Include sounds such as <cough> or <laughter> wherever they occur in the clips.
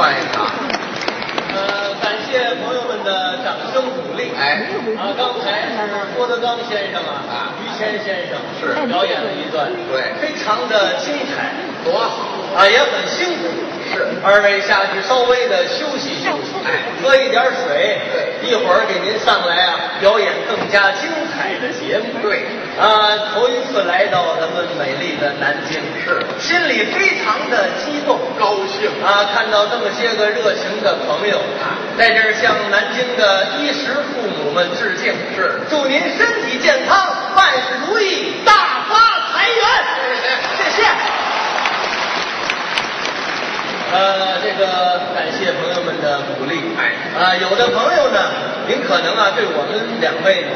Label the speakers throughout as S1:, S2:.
S1: 换一个。
S2: 呃，感谢朋友们的掌声鼓励。
S1: 哎，
S2: 啊，刚才是郭德纲先生啊，
S1: 啊
S2: 于谦先生
S1: 是
S2: 表演了一段，
S1: 对
S2: 非常的精彩，
S1: 多好！
S2: 啊，也很辛苦。
S1: 是
S2: 二位下去稍微的休息休息，
S1: 哎
S2: 喝一点水，
S1: 对
S2: 一会儿给您上来啊表演更加精彩的节目。
S1: 对
S2: 啊，头一次来到咱们美丽的南京，
S1: 是
S2: 心里非常的激动。
S1: 高兴
S2: 啊，看到这么些个热情的朋友啊，在这儿向南京的衣食父母们致敬。
S1: 是
S2: 祝您身体健康，万事如意，大发财源。<laughs> 谢谢。呃，这个感谢朋友们的鼓励。
S1: 哎
S2: 啊，有的朋友呢，您可能啊对我们两位呢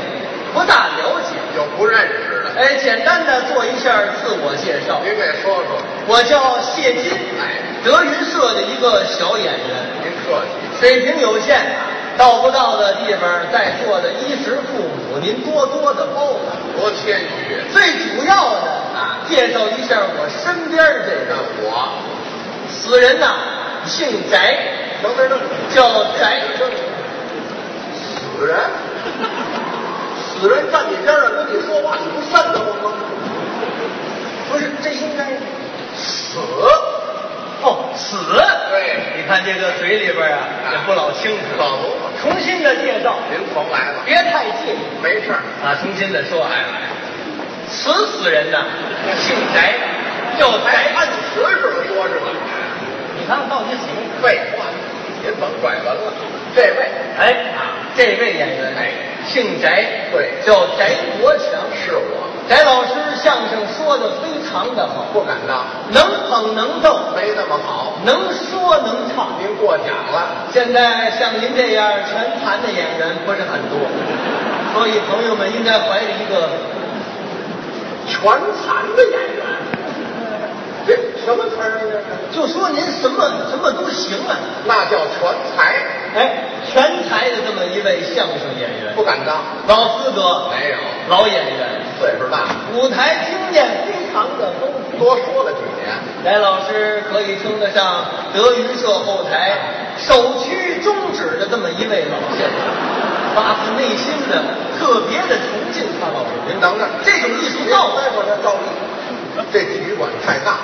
S2: 不大了解。
S1: 有不认识的，
S2: 哎，简单的做一下自我介绍。
S1: 您给说说。
S2: 我叫谢金，
S1: 哎
S2: 德云社的一个小演员，
S1: 您客气。
S2: 水平有限，到不到的地方，在座的衣食父母，您多多的包涵。
S1: 多谦虚。
S2: 最主要的啊，介绍一下我身边这个
S1: 我
S2: 此人呐、姓翟，
S1: 等等等，
S2: 叫翟。
S1: 死人，<laughs> 死人站你边上跟你说话，你不瘆得慌吗？
S2: 不是，这应该
S1: 死，
S2: 哦，死。
S1: 对
S2: 你看这个嘴里边啊，也不老清楚。
S1: 可不嘛。
S2: 重新的介绍，
S1: 您甭来了，
S2: 别太近。
S1: 没事儿。
S2: 啊，重新的说，哎哎，此死人呢，<laughs> 姓翟，叫翟。
S1: 按实事说是吧？
S2: 你看看到底怎么？
S1: 废话，您甭拐弯了。这位
S2: 哎，这位演员，
S1: 哎
S2: 姓翟，
S1: 对
S2: 叫翟国强。
S1: 是我，
S2: 翟老师相声说的非常的好，
S1: 不敢当，
S2: 能捧能逗，
S1: 没那么好。
S2: 能说能唱。
S1: 您过奖了，
S2: 现在像您这样全盘的演员不是很多，所以朋友们应该怀着一个
S1: 全残的演员，这什么词儿啊？这是？
S2: 就说您什么什么都行啊，
S1: 那叫全才，
S2: 哎，全才的这么一位相声演员，
S1: 不敢当，
S2: 老资格，
S1: 没有，
S2: 老演员，
S1: 岁数大，
S2: 舞台经验非常的丰富。
S1: 多说了几年。
S2: 翟老师可以称得上德云社后台首屈中指的这么一位老先生，发自内心的特别的崇敬他老师。
S1: 您等等，
S2: 这种艺术
S1: 您
S2: 造诣，
S1: 待会儿再照例。这体育馆太大，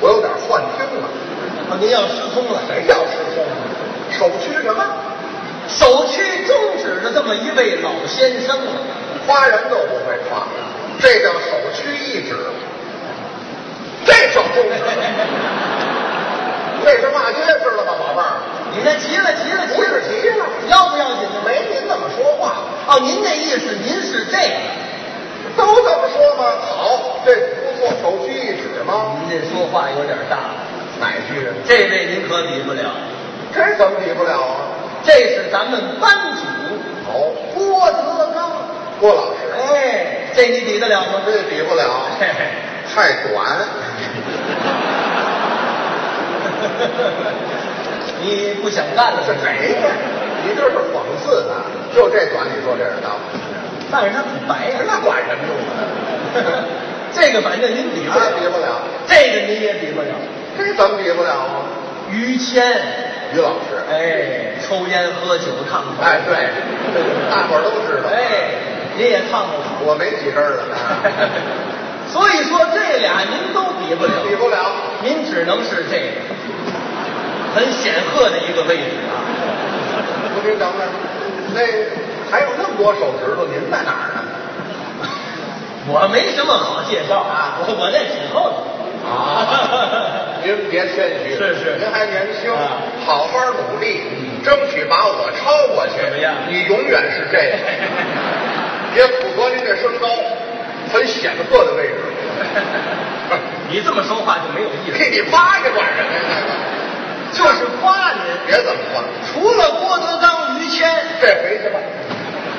S1: 我有点幻听了。
S2: 啊您要失聪了。
S1: 谁要失聪了？首屈什么？
S2: 首屈中指的这么一位老先生啊，
S1: 夸人都不会夸，这叫首屈一指。这叫中指。这是骂街知道吗，宝贝儿？
S2: 你这急了急了急了
S1: 是急了，
S2: 要不要紧的？
S1: 没您这么说话，
S2: 哦，您那意思您是这个？
S1: 都这么说吗？好，这不错，首屈一指吗？
S2: 您这说话有点大了，
S1: 哪句啊？
S2: 这位您可比不了，
S1: 这怎么比不了啊？
S2: 这是咱们班主
S1: 哦，
S2: 郭德纲。
S1: 郭老师，
S2: 哎，这你比得了吗？
S1: 这比不了，
S2: 嘿嘿
S1: 太短。<laughs>
S2: 你不想干了
S1: 是谁呀？你这是讽刺他，就这短，你说这是当？
S2: 但是他很白呀、
S1: 那管什么用啊？
S2: 这个反正您比不了，
S1: 那比不了，
S2: 这个您也比不了。
S1: 这怎么比不了啊？
S2: 于谦，
S1: 于老师，
S2: 哎，抽烟喝酒烫头，
S1: 哎，对，大伙儿都知道。
S2: 哎，您也烫过头。
S1: 我没几根儿了，<laughs>
S2: 所以说这俩您都比不了，
S1: 比不了。
S2: 您只能是这个很显赫的一个位置啊。
S1: 不，您等等，那还有那么多手指头，您在哪儿呢？
S2: 我没什么好介绍啊，我我在挺后头。
S1: 啊，您别谦虚，
S2: 是是
S1: 您还年轻，
S2: 啊
S1: 好好努力，争取把我超过去。
S2: 怎么样
S1: 你永远是这个，也符合您这身高，很显赫的位置。<laughs>
S2: 你这么说话就没有意思，
S1: 给，你夸去管什么呀？
S2: 就是夸您。
S1: 别怎么夸，
S2: 除了郭德纲、于谦，
S1: 这回去吧，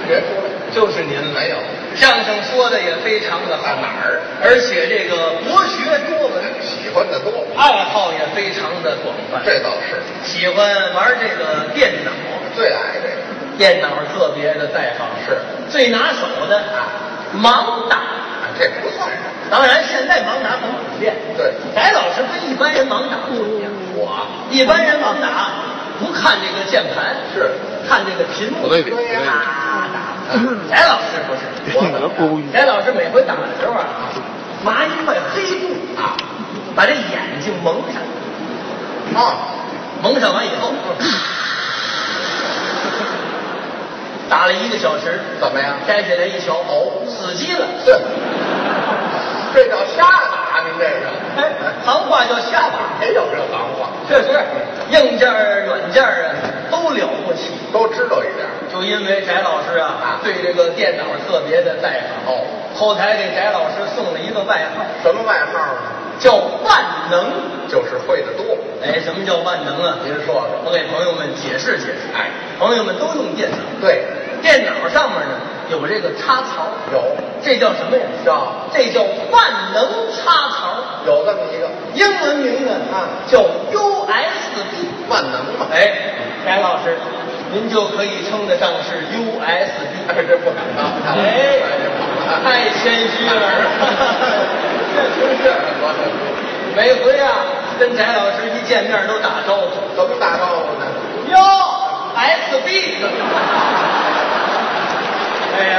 S1: 别说了。
S2: 就是您了
S1: 没有
S2: 相声说的也非常的好，
S1: 在哪儿？
S2: 而且这个博学多闻，
S1: 喜欢的多，
S2: 爱好也非常的广泛。
S1: 这倒是
S2: 喜欢玩这个电脑，
S1: 最爱这个。
S2: 电脑特别的在行，
S1: 是
S2: 最拿手的啊，盲打。
S1: 啊这不算什么。
S2: 当然，现在盲打很普遍。
S1: 对
S2: 翟老师跟一般人盲打不一样，
S1: 我
S2: 一般人盲打不看这个键盘，
S1: 是
S2: 看这个屏幕。
S3: 不对
S1: 呀。
S2: 翟老师不是，
S3: 我
S2: 翟老师每回打的时候啊，拿一块黑布啊，把这眼睛蒙上，
S1: 啊，
S2: 蒙上完以后，<laughs> 打了一个小时，
S1: 怎么样？
S2: 摘下来一瞧，哦，死机了。
S1: 这这叫瞎打，您这个，
S2: 哎，行话叫瞎打。
S1: 没有这行话，
S2: 确实，硬件儿、软件儿啊都了不起。
S1: 都知道一点。
S2: 就因为翟老师啊，对这个电脑特别的在行。
S1: 哦，
S2: 后台给翟老师送了一个外号，
S1: 什么外号呢？
S2: 叫万能。
S1: 就是会的多。
S2: 哎，什么叫万能啊？
S1: 您说说。
S2: 我给朋友们解释解释。
S1: 哎，
S2: 朋友们都用电脑，
S1: 对，
S2: 电脑上面呢有这个插槽，
S1: 有
S2: 这叫什么呀？
S1: 叫
S2: 这叫万能插槽。
S1: 有这么一个
S2: 英文名呢
S1: 啊
S2: 叫 USB。
S1: 万能嘛。
S2: 哎，翟老师，您就可以称得上是 USB。
S1: 哎，这不敢当。
S2: 哎，太谦虚了，确实是。每回啊，跟翟老师一见面都打招呼，
S1: 怎么打招呼呢？
S2: 哟，SB。哎呀，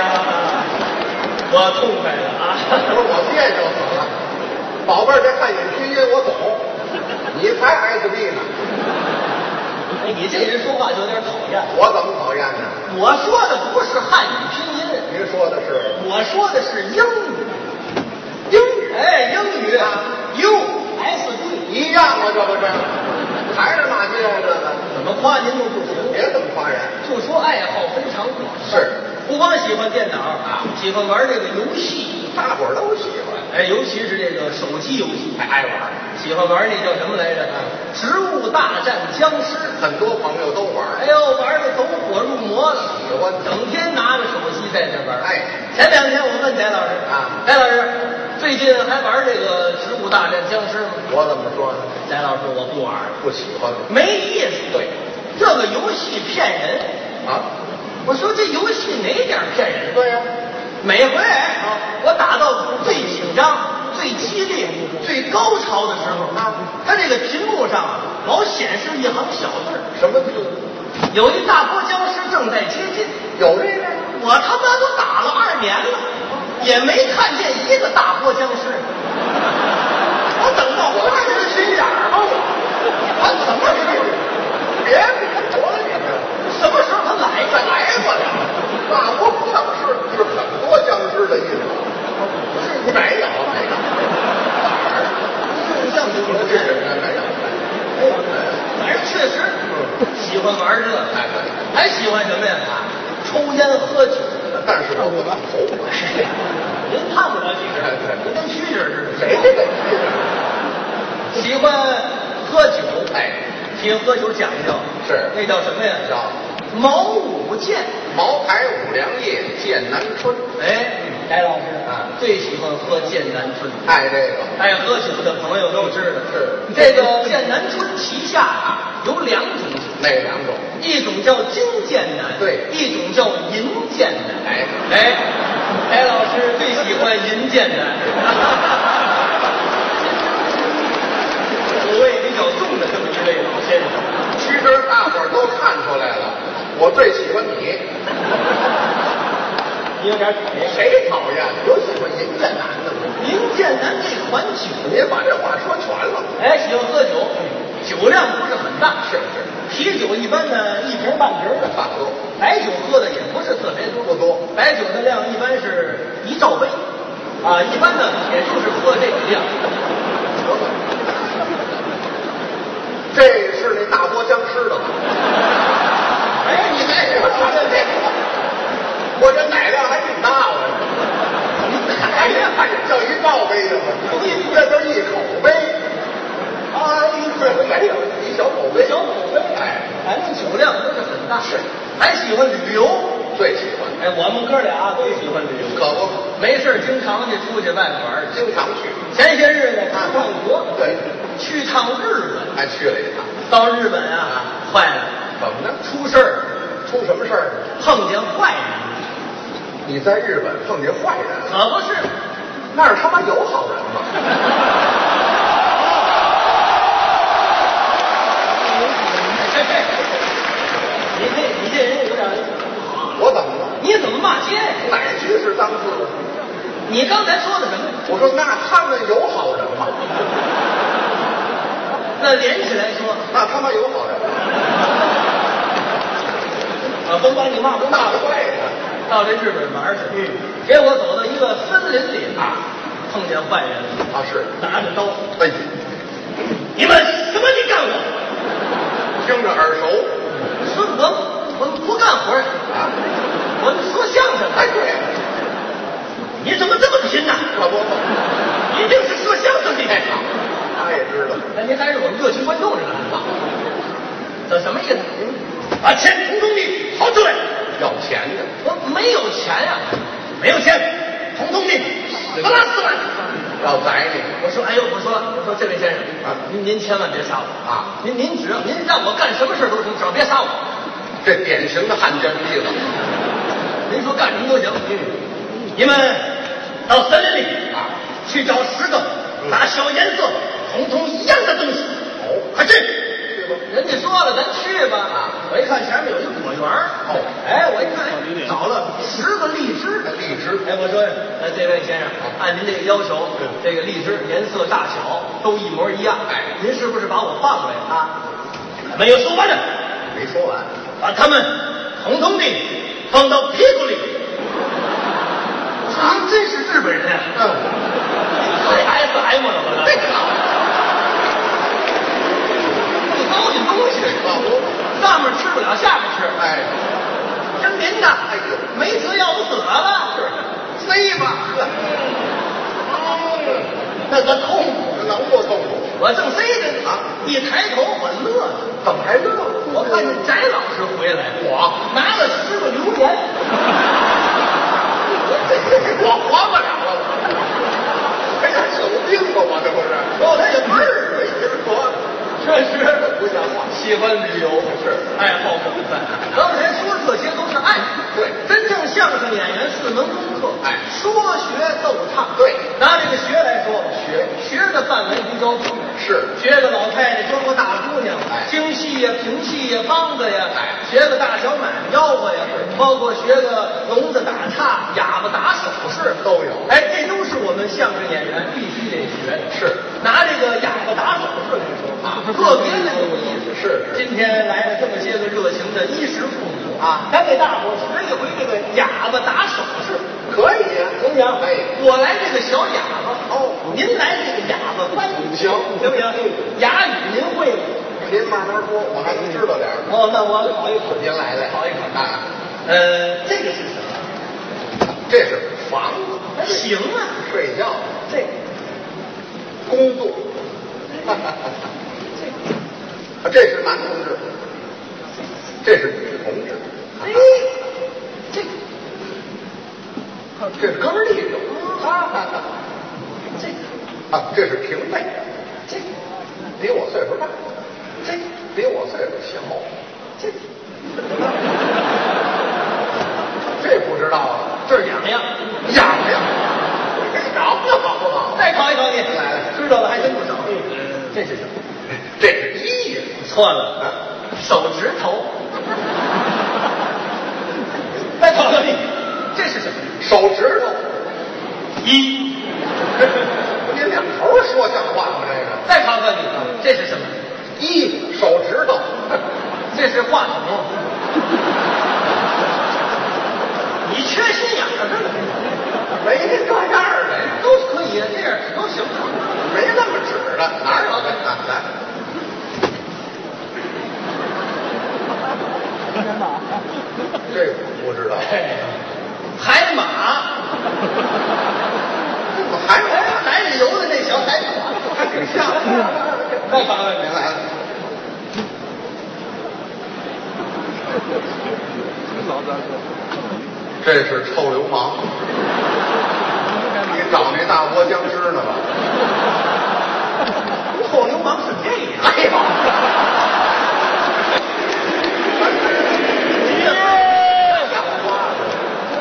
S2: 我痛快了啊！
S1: 不是我别扭死了，宝贝儿，这汉语拼音我懂，你才 SB 呢，
S2: 哎，你这人说话就有点讨厌。
S1: 我怎么讨厌呢？
S2: 我说的不是汉语拼音，
S1: 您说的是
S2: 我说的是英语。
S1: 英语，
S2: 哎，英语，USB。
S1: 一样吗？这不是，还是骂街呀？这个
S2: 怎么夸您都不行？
S1: 别这么夸人，
S2: 就说爱好非常广，
S1: 是
S2: 不光喜欢电脑啊，喜欢玩这个游戏，
S1: 大伙儿都喜欢，
S2: 哎，尤其是这个手机游戏，
S1: 还爱玩，
S2: 喜欢玩那叫什么来着？植物大战僵尸。
S1: 很多朋友都玩。
S2: 哎呦，玩的走火入魔了，
S1: 喜欢
S2: 整天拿着手机在那玩。
S1: 哎，
S2: 前两天我问翟老师
S1: 啊
S2: 翟老师最近还玩这个植物大战僵尸吗？
S1: 我怎么说呢？
S2: 翟老师我不玩，
S1: 不喜欢
S2: 没意思。
S1: 对，
S2: 这个游戏骗人。
S1: 啊？
S2: 我说这游戏哪点骗人？
S1: 对呀、
S2: 每回啊我打到最紧张、最激烈、最高潮的时候啊，它这个屏幕上啊老显示一行小字
S1: 什么字？
S2: 有一大波僵尸正在接近。
S1: 有这个？
S2: 我他妈都打了二年了，也没看见一个大波僵尸。我等到
S1: 我
S2: 花
S1: 这是心眼儿吗？我
S2: 我怎么
S1: 别别比划了，你这。
S2: 什么时候他来
S1: 再来不了，大波僵尸是很多僵尸的意思。没有，没有，
S2: 就像就
S1: 这
S2: 是
S1: 人没有。
S2: 反正确实喜欢玩这个，
S1: 哎对
S2: 还喜欢什么呀？抽烟喝酒。
S1: 但是我不敢头。
S2: 您看不了几个，您跟蛐蛐儿似的。
S1: 谁这个
S2: 喜欢喝酒？
S1: 哎，
S2: 提喝酒讲究
S1: 是
S2: 那叫什么呀？
S1: 叫
S2: 毛五剑。
S1: 茅台五粮液剑南春，
S2: 哎，翟老师
S1: 啊
S2: 最喜欢喝剑南春。
S1: 爱这个
S2: 爱喝酒的朋友都知道，
S1: 是
S2: 这个剑南春旗下啊有两种酒，
S1: 哪两种？
S2: 一种叫金剑南，
S1: 对
S2: 一种叫银剑南。
S1: 哎
S2: 哎，翟老师最喜欢银剑南，<laughs> 口味比较重的这么一位老先生。
S1: 其实大伙儿都看出来了，我最喜欢你。
S2: 你有点讨厌。
S1: 谁讨厌？有喜欢银剑南的吗？
S2: 银剑南这款酒，
S1: 您把这话说全了。
S2: 哎，喜欢喝酒，酒量不是很大，
S1: 是是，
S2: 啤酒一般呢一瓶半瓶的，
S1: 差不多。
S2: 白酒喝的也不是特别多，
S1: 不多
S2: 白酒的量一般是一罩杯，啊，一般呢也就是喝这个量。
S1: 这是那大波僵尸的吧？
S2: 哎，你
S1: 哎
S2: 这
S1: 我操这这我这奶量还挺大的。哎呀，还叫一罩杯的吗？这都一口杯。哎，这没有一小口杯，
S2: 小口杯，
S1: 哎，
S2: 反正酒量不是很大，
S1: 是
S2: 还喜欢旅游。
S1: 最喜欢。
S2: 哎，我们哥俩都喜欢旅游，
S1: 可不，
S2: 没事儿经常就出去外边玩儿去。
S1: 经常去。
S2: 前些日子出趟国，
S1: 对，
S2: 去趟日本。
S1: 还去了一趟。
S2: 到日本啊，坏了，
S1: 怎么呢？
S2: 出事儿了，
S1: 出什么事儿？
S2: 碰见坏人，
S1: 你在日本碰见坏人？
S2: 可不是。
S1: 那儿他妈有好人吗？
S2: 你这你这人有点，
S1: 我怎么了？
S2: 你怎么骂街呀？
S1: 哪句是当字的？
S2: 你刚才说的什么？
S1: 我说那他们有好人吗？
S2: 那连起来说，
S1: 那他妈有好人，
S2: 啊，甭管你骂不骂
S1: 那，怪他。
S2: 到这日本玩去，
S1: 嗯，
S2: 结果走到一个森林里啊，碰见坏人了，
S1: 啊是，
S2: 拿着刀，
S1: 哎，
S2: 你们什么你干我？
S1: 听着耳熟
S2: 孙鹏我我不干活儿
S1: 啊。
S2: 我说相声。
S1: 哎，对，
S2: 你怎么这么贫呐？
S1: 可不，
S2: 一定是说相声的。
S1: 他也知道。
S2: 那您还是我们热情观众是吧？这什么意思？把钱统统的掏出来。
S1: 要钱的，
S2: 钱呀、没有钱，统统的死啦死啦！
S1: 要宰你。
S2: 我说，哎呦，我说，我说，这位先生
S1: 啊
S2: 您您千万别杀我
S1: 啊
S2: 您您只要您让我干什么事都行，只要别杀我。
S1: 这典型的汉奸屁子
S2: 您说干什么都行。嗯你们到森林里
S1: 啊！
S2: 去找十个大小颜色、统统一样的东西。
S1: 哦
S2: 快去！人家说了，咱去吧。
S1: 啊
S2: 我一看前面有一果园哎，我一看，哎找了十个荔枝的。
S1: 荔枝
S2: 哎，我说，呃，这位先生，按您这个要求，这个荔枝颜色、大小都一模一样。
S1: 哎
S2: 您是不是把我放了呀啊？没有说完呢，
S1: 没说完，
S2: 把他们统统的放到屁股里。啊，真是日本人啊！
S1: 嗯，
S2: 太 S M 了，我
S1: 这
S2: 这
S1: 好，
S2: 东西，
S1: 可不，
S2: 上面吃不了，下面吃。
S1: 哎，
S2: 真您呐，
S1: 哎呦
S2: 没辙要不死了，塞吧。
S1: 嗯，
S2: 那个痛苦，
S1: 能不痛苦？
S2: 我正塞着
S1: 呢
S2: 一抬头我乐了，
S1: 怎么还乐？
S2: 我看见翟老师回来，
S1: 我
S2: 拿了十个榴莲，<laughs>
S1: 我活不了了，哎呀，有病吧我这不是？
S2: 哦，他有味儿，
S1: 没听说，
S2: 确实
S1: 不像话。
S2: 喜欢旅游，
S1: 是
S2: 爱好广泛。刚才说这些都是爱，
S1: 对
S2: 真正相声演员四门功课，
S1: 哎
S2: 说学逗唱，
S1: 对
S2: 拿这个学来说，学学的范围不着边，
S1: 是
S2: 学个老太太装个大姑娘，
S1: 哎
S2: 京戏呀、评戏呀、梆子呀，
S1: 哎
S2: 学个大小买卖吆喝呀，包括学个聋子打岔、哑巴打手势
S1: 都有
S2: 哎，这都是我们相声演员必须得学的。
S1: 是
S2: 拿这个哑巴打手势来说啊，<laughs> 特别的有意思。
S1: 是
S2: 今天来了这么些个热情的衣食父母啊，咱给大伙儿学一回这个哑巴打手势，
S1: 可以呀，
S2: 行不行？
S1: 哎，
S2: 我来这个小哑巴，
S1: 哦
S2: 您来这个哑巴翻译，
S1: 行
S2: 行不行？哑语您会吗？
S1: 您慢慢说，我还能知道点儿。
S2: 哦，那我考一考，
S1: 您来来，
S2: 考一考
S1: 啊，
S2: 呃，这个是什么？
S1: 这是房子，
S2: 哎行啊，
S1: 睡觉，
S2: 这个
S1: 工作。这是男同志，这是女同志，
S2: 哎，这个
S1: 这是哥们儿弟兄，
S2: 这个
S1: 啊，这是平辈，
S2: 这
S1: 比我岁数大，
S2: 这
S1: 比我岁数小，
S2: 这个，
S1: 这不知道啊，
S2: 这是痒痒。
S1: 痒痒，痒痒好不好？
S2: 再考一考你，
S1: 来来
S2: 知道的还真不少。这是什么？
S1: 这是衣呀，
S2: 错了，手指头。再考考你，这是什么？
S1: 手指头，
S2: 一。<laughs>
S1: 您两头说像话吗？这个
S2: 再考考你，这是什么？
S1: 一手指头，<laughs>
S2: 这是话筒。你缺心眼儿，
S1: 没这样的呀，
S2: 都可以，这样指都行。
S1: 没那么指的，哪有这 <laughs> 啊？来，这我不知道，
S2: 哎，海马，
S1: 还有
S2: 哎，海里游的那小海马，
S1: 还挺像。
S2: 再考考你
S1: 您来了，这是臭流氓，你找那大窝僵尸呢吧？
S2: 臭流氓是这样。
S1: 哎呦！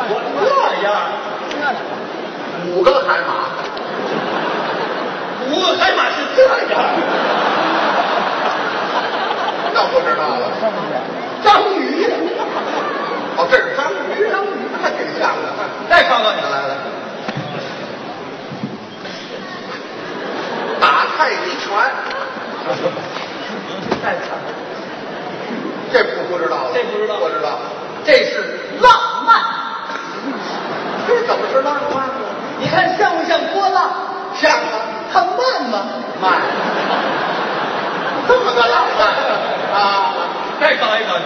S2: 我这样，
S1: 五个海马，
S2: 五个海马是这样。
S1: 那不知道了。
S2: 章鱼呀，
S1: 哦，这是章鱼，章鱼还挺像的。
S2: 再考考你，
S1: 来来，打太极拳，这不不知道了，
S2: 这不知道
S1: 不知道。
S2: 这是浪漫。
S1: 这怎么是浪漫呢？
S2: 你看像不像波浪？
S1: 像啊，
S2: 它慢吗？
S1: 慢，这么个浪漫啊！
S2: 再搞一搞你，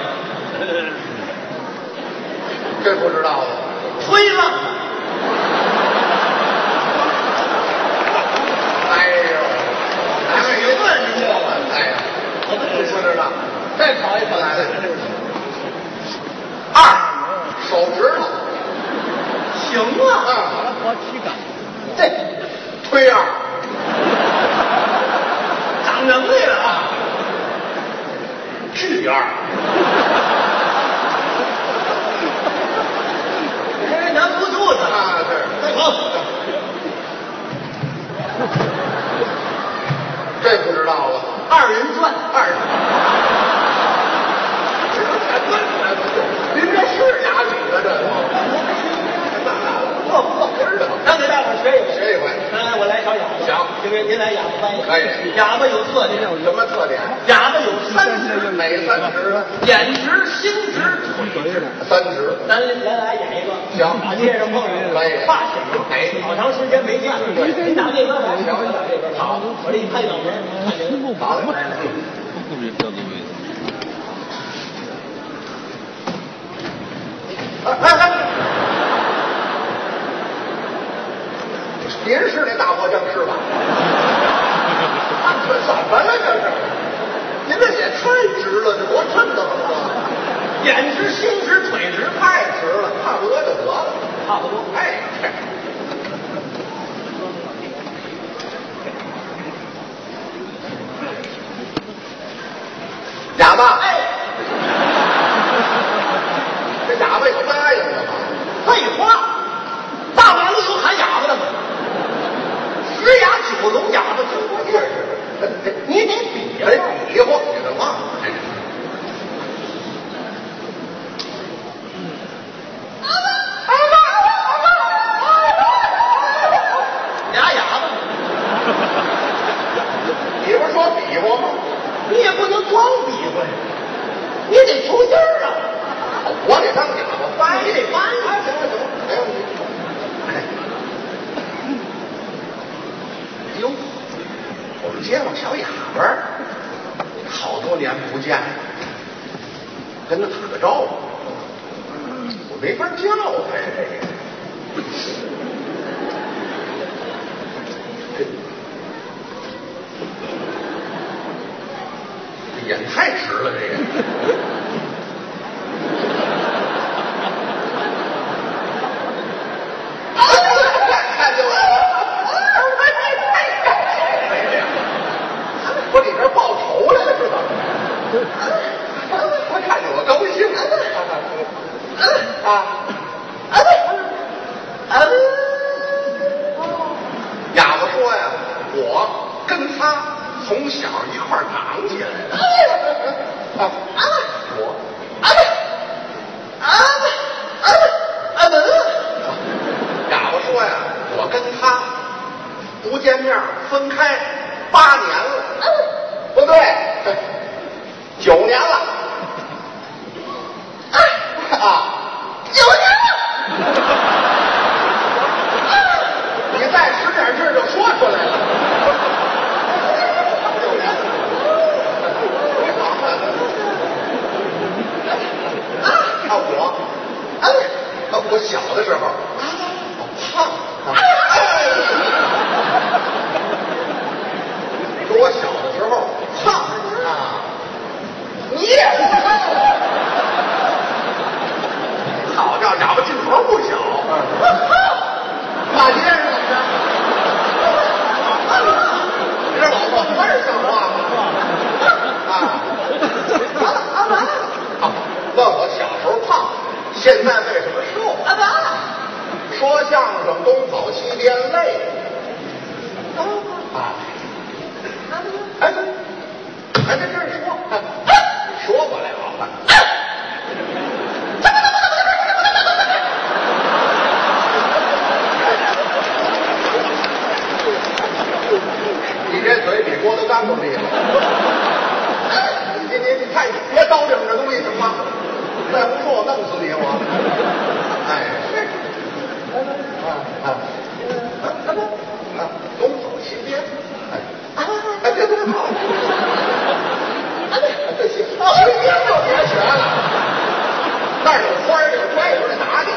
S1: 这不知道了。
S2: 吹浪。
S1: 哎呦，咱们有问题了，哎呀，
S2: 我
S1: 不知道。
S2: 再考一考
S1: 来来，二手指头
S2: 行啊，
S1: 啊，
S2: 这
S1: 推二，
S2: 长能力了啊！
S1: 巨二，
S2: 这难不住他了。
S1: 啊，是。
S2: 再考，
S1: 这不知道了。
S2: 二人转，
S1: 二，您这是哑语的这都？
S2: 不不，
S1: 知道
S2: 咱给大伙儿学一回。
S1: 学一回，
S2: 来，我来小哑巴。
S1: 行
S2: 因为您来哑巴翻译。
S1: 可以
S2: 哑巴有特点，
S1: 什么特点？
S2: 哑巴有三指，
S1: 哪三指呢？
S2: 眼直、心直、腿直。
S1: 三指。
S2: 咱咱来演一个，
S1: 行
S2: 大街上碰上
S1: 可以
S2: 发小，
S1: 哎
S2: 好长时间没见了。您打这边来，
S1: 行
S2: 我打这边。好，我这一拍脑门，看见了。
S1: 好嘞，来来。哎哎哎！您是那大魔僵尸吧？这怎么了？这是？您这也太直了，这多衬得慌啊！
S2: 眼直、心直、腿直，
S1: 太直了，差不多就得了。
S2: 差不多。
S1: 哎，哑巴，
S2: 哎，
S1: 这哑巴有答应的吗？
S2: 废话，大马路有喊哑巴的吗？十哑九聋哑巴听不见，你得比
S1: 哎
S2: 呀。，
S1: 比划你的嘛？
S2: 俩哑巴，
S1: 你不是说比划吗？
S2: 你也不能光比划呀，你得出劲儿啊！
S1: 我得当哑巴翻译。
S2: 你得翻译
S1: 哎行了行了，没问题。哎呦，我们街坊小哑巴儿，好多年不见，跟他打个招呼，我没法叫他呀，这个。这眼太直了，这个。看见我了，我里边报仇来了是吧？他看见我高兴啊！哑巴说呀，我跟他从小一块儿长起来的。啊啊，我啊！啊！啊！啊哑巴说呀，我跟他不见面分开八年了，不对，九年了。啊，你再使点劲儿就说出来了。啊，我，啊，我小的时候，胖啊，说我小的时候胖啊，你也不胖，死你！你别叨叨这东西行吗？再不说我弄死你我！哎，啊啊啊！东走西边，哎哎别别跑！这行，西边就别学了，那有花儿有怪物打你，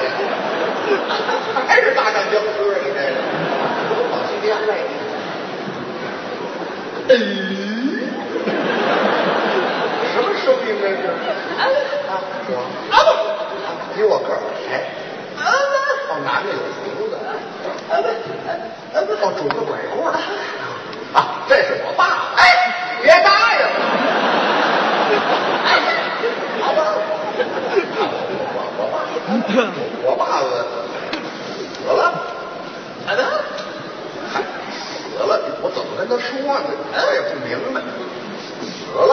S1: 还是大战僵尸啊你这个？东走西边哎个。嗯，什么声音这是？啊，我啊不，比我个儿矮。啊不，哦，男的有胡子。啊不，啊不哦，拄个拐棍儿。啊，这是我爸。哎，别答应。哎，好吧。我我爸，我爸死了。
S2: 啊的，
S1: 死了，我怎么跟他说呢？我也不明白。死了。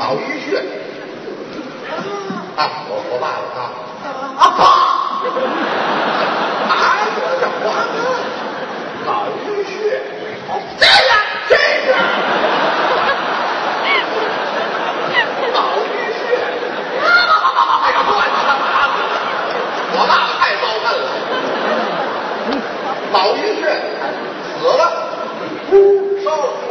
S1: 脑淤血。啊，我我爸爸啊，啊爸，哪有这话呢？脑淤血，这样这样，脑淤血，哎呀，乱他妈的！我爸爸太遭恨了。脑淤血死了，烧了。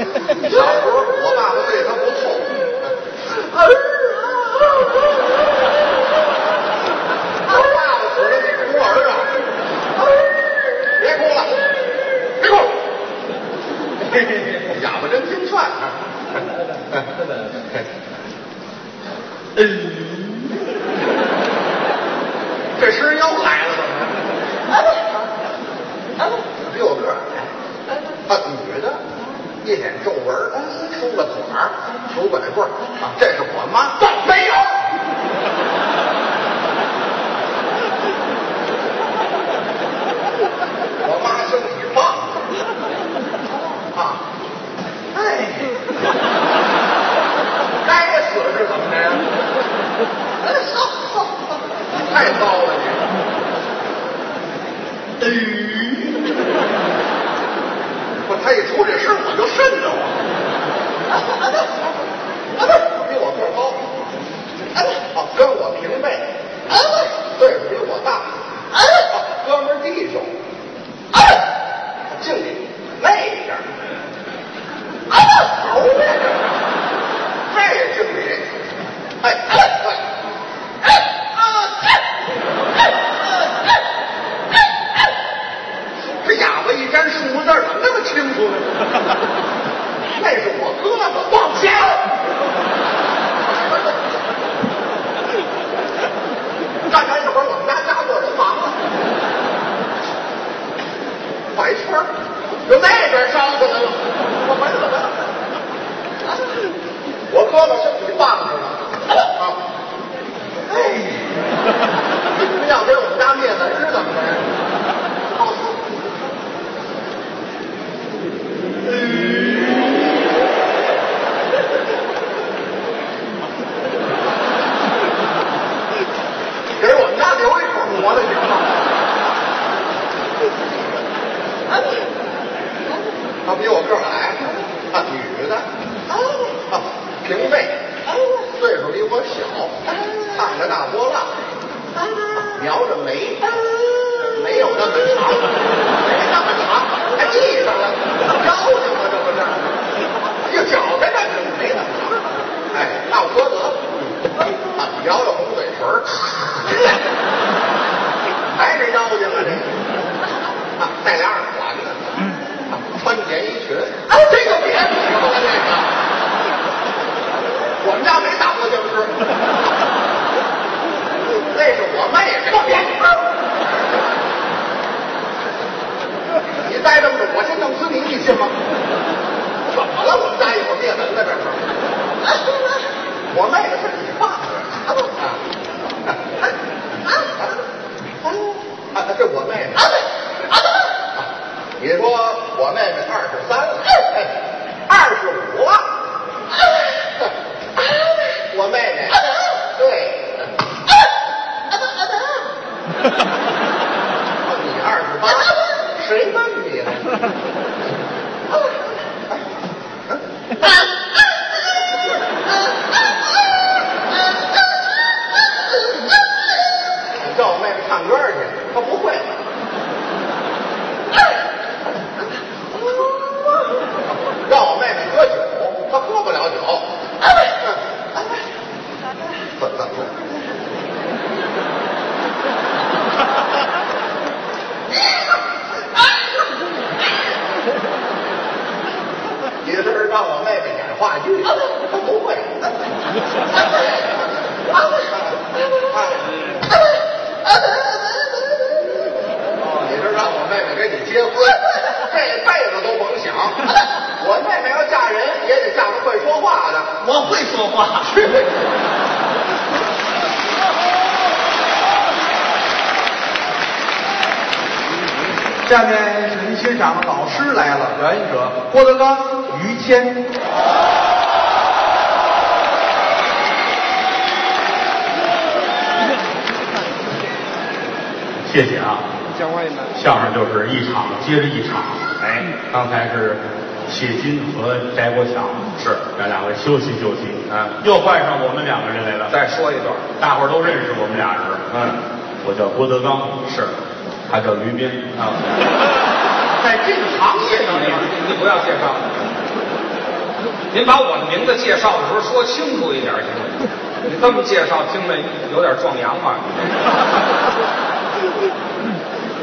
S1: <laughs> 小时候我爸爸对他不错。我爸爸死了，你哭儿啊！别哭了，别哭。嘿嘿嘿，哑巴真听劝哎！这诗又来了，怎么？比我个儿矮，啊，女的，一脸皱纹，抽个腿儿，拄拐棍儿，啊，这是我妈，没有。我妈身体棒，啊，哎，该死是怎么的呀？哎，好，好，你太糟了你。哎，我他一出这声，我就瘆得慌。妹妹跟你结婚，<laughs> 这辈子都甭想。我妹妹要嫁人，也得嫁个会说话的。
S2: 我会说话。
S1: 下面是您欣赏的老师来了，表演者郭德纲、于谦。
S3: 谢谢啊，相声就是一场接着一场。哎，刚才是谢金和翟国强，是让两位休息休息。啊，又换上我们两个人来了。
S4: 再说一段，
S3: 大伙儿都认识我们俩人。
S4: 嗯，
S3: 我叫郭德纲，
S4: 是
S3: 他叫于斌。
S4: 啊，<laughs>
S3: 在这个行业上面，
S4: 您不要介绍，您把我的名字介绍的时候说清楚一点行吗？你这么介绍，听着有点壮阳嘛。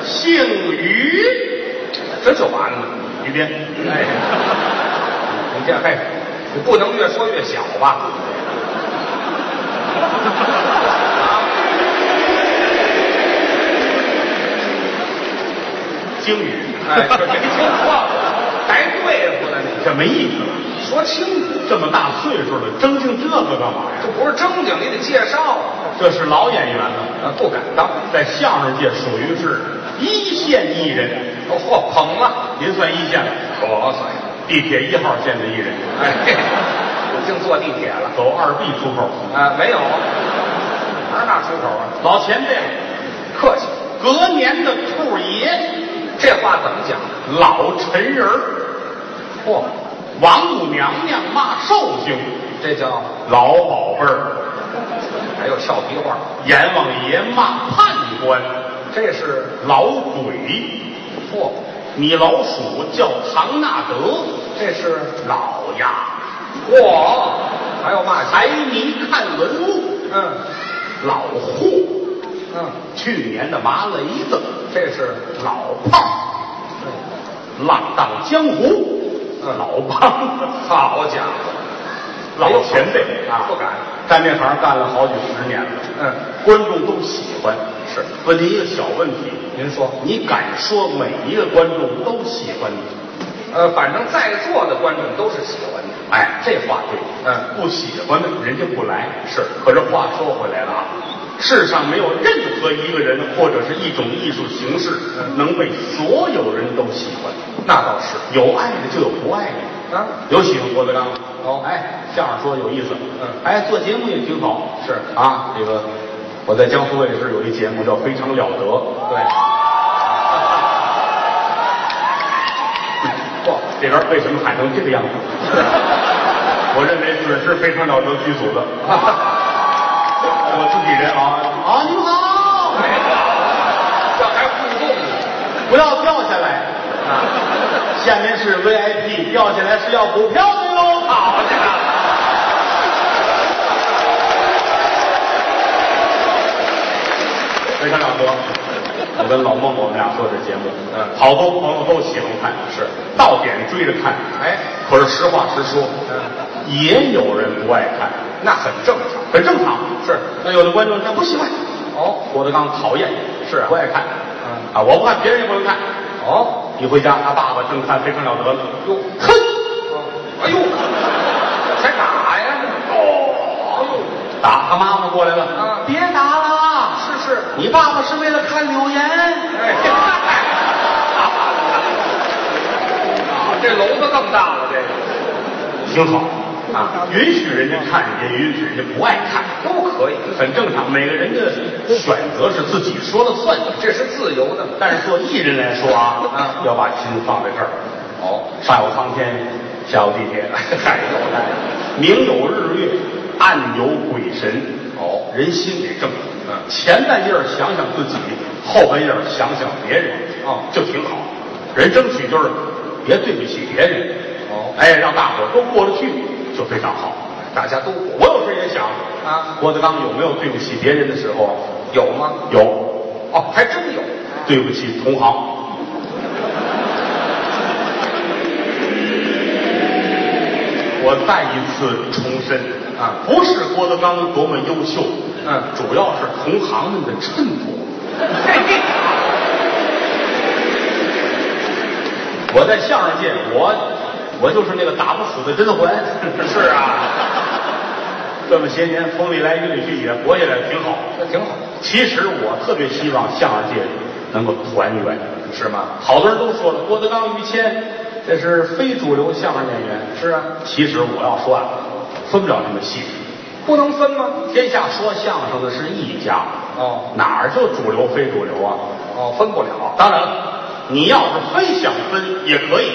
S3: 姓于，
S4: 这就完了。
S3: 于斌。
S4: 哎，你这嘿，你不能越说越小吧？
S3: 京语，
S4: 哎，这没听话，还对付呢你。
S3: 这没意思了。
S4: 说清楚，
S3: 这么大岁数了，争竞这个干嘛呀这？
S4: 不是正经，你得介绍啊。
S3: 这是老演员了，
S4: 啊，不敢当。
S3: 在相声界属于是一线艺人。
S4: 哦嚯，捧了，
S3: 您算一线了，
S4: 我算。
S3: 地铁一号线的艺人，
S4: 哎，我净坐地铁了。
S3: 走二 B 出口，
S4: 啊，没有，哪儿那出口啊？
S3: 老前辈，
S4: 客气，
S3: 隔年的兔爷，
S4: 这话怎么讲？
S3: 老陈人儿，
S4: 嚯，
S3: 王母娘娘骂寿星，
S4: 这叫
S3: 老宝贝儿，
S4: 还有俏皮话，
S3: 阎王爷骂判官，
S4: 这是
S3: 老鬼，
S4: 嚯，
S3: 米老鼠叫唐纳德，
S4: 这是
S3: 老鸭，
S4: 嚯，还有嘛
S3: 财迷看文物，
S4: 嗯。
S3: 老霍，
S4: 嗯，
S3: 去年的麻雷子，
S4: 这是
S3: 老胖，浪荡江湖，
S4: 嗯。
S3: 老胖，
S4: 好家伙，
S3: 老前辈啊，
S4: 不敢，
S3: 干这行干了好几十年了，
S4: 嗯，
S3: 观众都喜欢。是，问您一个小问题，
S4: 您说，
S3: 你敢说每一个观众都喜欢你？
S4: 呃，反正在座的观众都是喜欢你，
S3: 哎，这话对。
S4: 嗯
S3: 不喜欢的人家不来。是，可是话说回来了啊，世上没有任何一个人或者是一种艺术形式
S4: 嗯
S3: 能被所有人都喜欢。
S4: 那倒是，
S3: 有爱的就有不爱的。
S4: 啊，
S3: 有喜欢郭德纲，
S4: 哦
S3: 哎，相声说的有意思，
S4: 嗯。
S3: 哎，做节目也挺好，
S4: 是。
S3: 啊，这个我在江苏卫视有一节目叫《非常了得》，
S4: 对，<laughs>
S3: 嚯，这边为什么喊成这个样子？<laughs> 我认为准是非常了得剧组的，<laughs> 我自己人啊。啊，你
S4: 们好，这还互动呢，
S3: 不要掉下来，
S4: 啊，
S3: 下面是 VIP，掉下来是要补票的都
S4: 跑去了，
S3: 非常了得。我跟老孟我们俩做这节目，
S4: 嗯
S3: 好多朋友都喜欢看，是到点追着看，
S4: 哎，
S3: 可是实话实说，
S4: 嗯，
S3: 也有人不爱看，
S4: 那很正常，
S3: 很正常。
S4: 是，
S3: 那有的观众他不喜欢，
S4: 哦，
S3: 郭德纲讨厌，
S4: 是啊
S3: 不爱看，
S4: 嗯
S3: 啊，我不看，别人也不能看。
S4: 哦，
S3: 一回家，他爸爸正看《非常了得》呢，
S4: 哟
S3: 哼，
S4: 哎呦，才打呀，哦，
S3: 打他妈妈过来了，
S4: 啊
S3: 别打了，
S4: 是是，
S3: 你爸爸是为了看柳岩。
S4: 哎，啊，这楼子更大了，这个。
S3: 挺好。啊，允许人家看，也允许人家不爱看，
S4: 都可可以，
S3: 很正常。每个人的选择是自己说了算的，
S4: 这是自由的。
S3: 但是做艺人来说啊，
S4: 啊
S3: 要把心放在这儿。
S4: 哦，
S3: 上有苍天，下午地铁，嗨明有日月，暗有鬼神。
S4: 哦
S3: 人心得正。
S4: 嗯
S3: 前半夜想想自己，后半夜想想别人。
S4: 哦
S3: 就挺好。人争取就是别对不起别人。
S4: 哦
S3: 哎，让大伙儿都过得去，就非常好。
S4: 大家都过
S3: 我有时也想
S4: 啊
S3: 郭德纲有没有对不起别人的时候？
S4: 有吗？
S3: 有，
S4: 哦，还真有。
S3: 对不起同行。我再一次重申
S4: 啊
S3: 不是郭德纲多么优秀，
S4: 嗯
S3: 主要是同行们的衬托。<laughs> 我在相声界，我我就是那个打不死的甄嬛。<laughs> 是啊，这么些年风里来雨里去也活下来，挺好。
S4: 那挺好。
S3: 其实我特别希望相声界能够团圆，
S4: 是吗？
S3: 好多人都说了，郭德纲、于谦这是非主流相声演员。
S4: 是啊，
S3: 其实我要说啊，分不了那么细。
S4: 不能分吗？
S3: 天下说相声的是一家，
S4: 哦
S3: 哪儿就主流非主流啊？
S4: 哦，分不了。
S3: 当然了，你要是非想分也可以，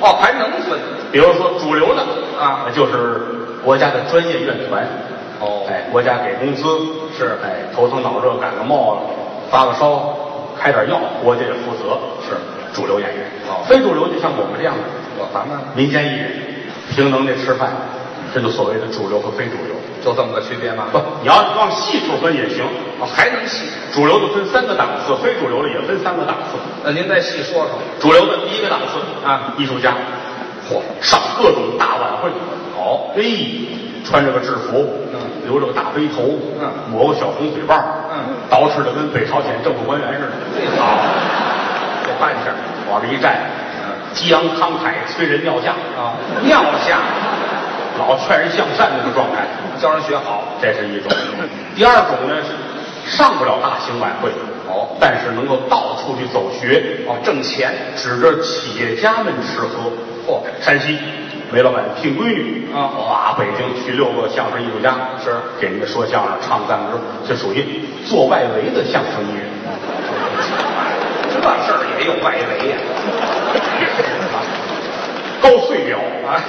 S4: 哦，还能分。
S3: 比如说主流的
S4: 啊
S3: 那就是国家的专业院团。
S4: 哦
S3: 哎，国家给工资
S4: 是
S3: 哎，头疼脑热感个冒了，发个烧，开点药，国家也负责。
S4: 是
S3: 主流演员。
S4: 哦
S3: 非主流就像我们这样的
S4: 我咱们
S3: 民间艺人，凭能耐吃饭，这就所谓的主流和非主流。
S4: 就这么个区别吗？
S3: 不，你要往细处分也行。
S4: 哦，还能细。
S3: 主流的分三个档次，非主流的也分三个档次。
S4: 那您再细说说。
S3: 主流的第一个档次
S4: 啊
S3: 艺术家，
S4: 嚯
S3: 上各种大晚会，
S4: 好
S3: 哎，穿着个制服，
S4: 嗯
S3: 留着个大背头，
S4: 嗯
S3: 抹个小红嘴巴，
S4: 嗯，
S3: 捯饬的跟北朝鲜政府官员似的，
S4: 这好，
S3: 这扮相往这一站，激昂慷慨，催人尿下，
S4: 啊，尿下，
S3: 老劝人向善那个状态，
S4: 教人学好。
S3: 这是一种。第二种呢是上不了大型晚会，
S4: 哦
S3: 但是能够到处去走学，
S4: 哦，挣钱。
S3: 指着企业家们吃喝。
S4: 嚯
S3: 山西煤老板聘闺女
S4: 啊
S3: 哇，北京去六个相声艺术家，
S4: 是
S3: 给人家说相声、唱赞歌，这属于做外围的相声艺人。
S4: 这事儿也有外围呀、<laughs>
S3: 高碎表
S4: 啊！<laughs>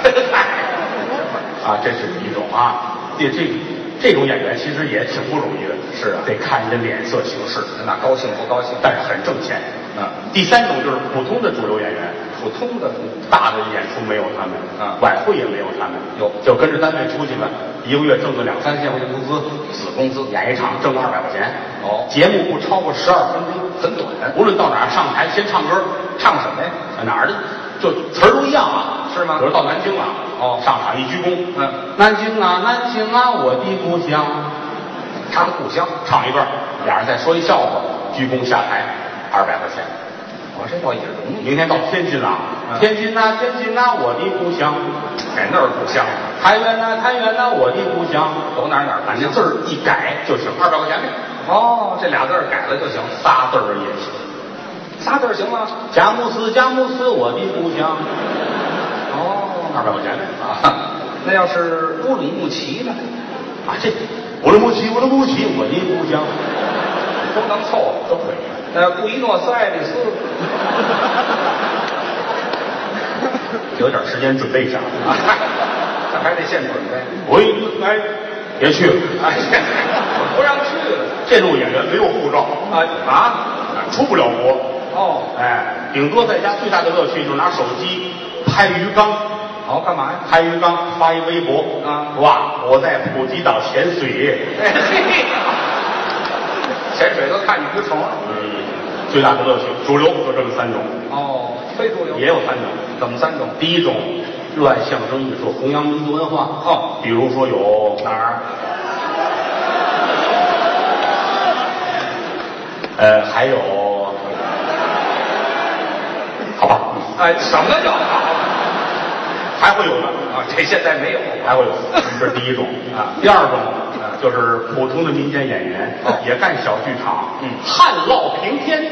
S3: 啊，这是一种啊，这这这种演员其实也挺不容易的，
S4: 是啊
S3: 得看人家脸色行事，
S4: 那高兴不高兴？
S3: 但是很挣钱。
S4: 啊
S3: 第三种就是普通的主流演员，
S4: 普通的
S3: 大的演出没有他们，
S4: 嗯
S3: 晚会也没有他们，
S4: 有
S3: 就跟着单位出去了，一个月挣个两三千块钱工资，死工资，演一场挣二百块钱，
S4: 哦
S3: 节目不超过十二分钟，
S4: 很短
S3: 无论到哪儿上台先唱歌，
S4: 唱什么呀？
S3: 啊哪儿的就词儿都一样啊，
S4: 是吗
S3: 比如到南京了，
S4: 哦
S3: 上场一鞠躬，
S4: 嗯，
S3: 南京啊，南京啊，我的故乡，
S4: 他的故乡。
S3: 唱一段，俩人再说一笑话，鞠躬下台，二百块钱。
S4: 我这倒也容易，
S3: 明天到天津了，
S4: 嗯
S3: 天津呐、天津呐、我的故乡；
S4: 在那儿故乡，
S3: 太原呐、太原呐、我的故乡。
S4: 走哪儿哪儿
S3: 把这字儿一改就行，二百块钱呗，
S4: 哦，这俩字儿改了就行，
S3: 仨字儿也行。
S4: 仨字儿行吗？
S3: 佳木斯，佳木斯，我的故乡，
S4: 哦，
S3: 二百块钱
S4: 啊，那要是乌鲁木齐呢，
S3: 啊，这乌鲁木齐，乌鲁木齐，我的故乡，
S4: 都能凑合。
S3: 都可以。
S4: 那布宜诺斯艾利斯，<laughs>
S3: 有点时间准备一下
S4: 啊，<laughs> 这还得现准备。
S3: 喂哎，别去。了，
S4: 哎，不让去。了
S3: 这种演员没有护照，
S4: 啊啊！
S3: 出不了国。
S4: 哦，
S3: 哎，顶多在家最大的乐趣就是拿手机拍鱼缸，
S4: 好干嘛呀？
S3: 拍鱼缸发一微博。
S4: 啊。
S3: 哇，我在普吉岛潜水，
S4: 哎嘿，潜水都看鱼虫。
S3: 嗯，最大的乐趣，主流就这么三种，
S4: 哦，非主流
S3: 也有三种。
S4: 怎么三种？
S3: 第一种，热爱相声艺术，弘扬民族文化。
S4: 哦
S3: 比如说有哪儿？呃，还有，好吧，
S4: 哎，什么叫好？
S3: 还会有呢。
S4: 啊，这现在没有。
S3: 还会有，这是第一种
S4: 啊
S3: 第二种啊，就是普通的民间演员，
S4: 哦。
S3: 也干小剧场，
S4: 嗯。
S3: 旱涝平天，